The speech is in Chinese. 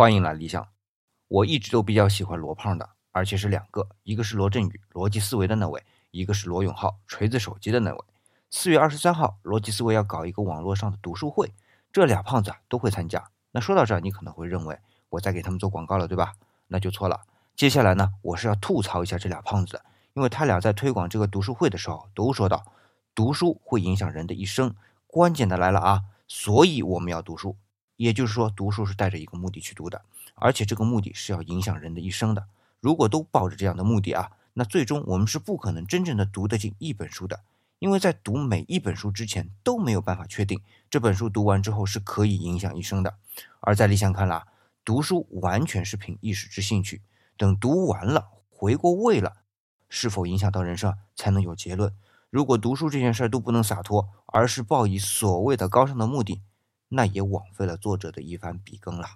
欢迎来理想。我一直都比较喜欢罗胖的，而且是两个，一个是罗振宇逻辑思维的那位，一个是罗永浩锤子手机的那位。四月二十三号，逻辑思维要搞一个网络上的读书会，这俩胖子啊都会参加。那说到这儿，你可能会认为我在给他们做广告了，对吧？那就错了。接下来呢，我是要吐槽一下这俩胖子，因为他俩在推广这个读书会的时候都说到，读书会影响人的一生。关键的来了啊，所以我们要读书。也就是说，读书是带着一个目的去读的，而且这个目的是要影响人的一生的。如果都抱着这样的目的啊，那最终我们是不可能真正的读得进一本书的，因为在读每一本书之前都没有办法确定这本书读完之后是可以影响一生的。而在理想看来，读书完全是凭一时之兴趣，等读完了回过味了，是否影响到人生才能有结论。如果读书这件事都不能洒脱，而是抱以所谓的高尚的目的。那也枉费了作者的一番笔耕了。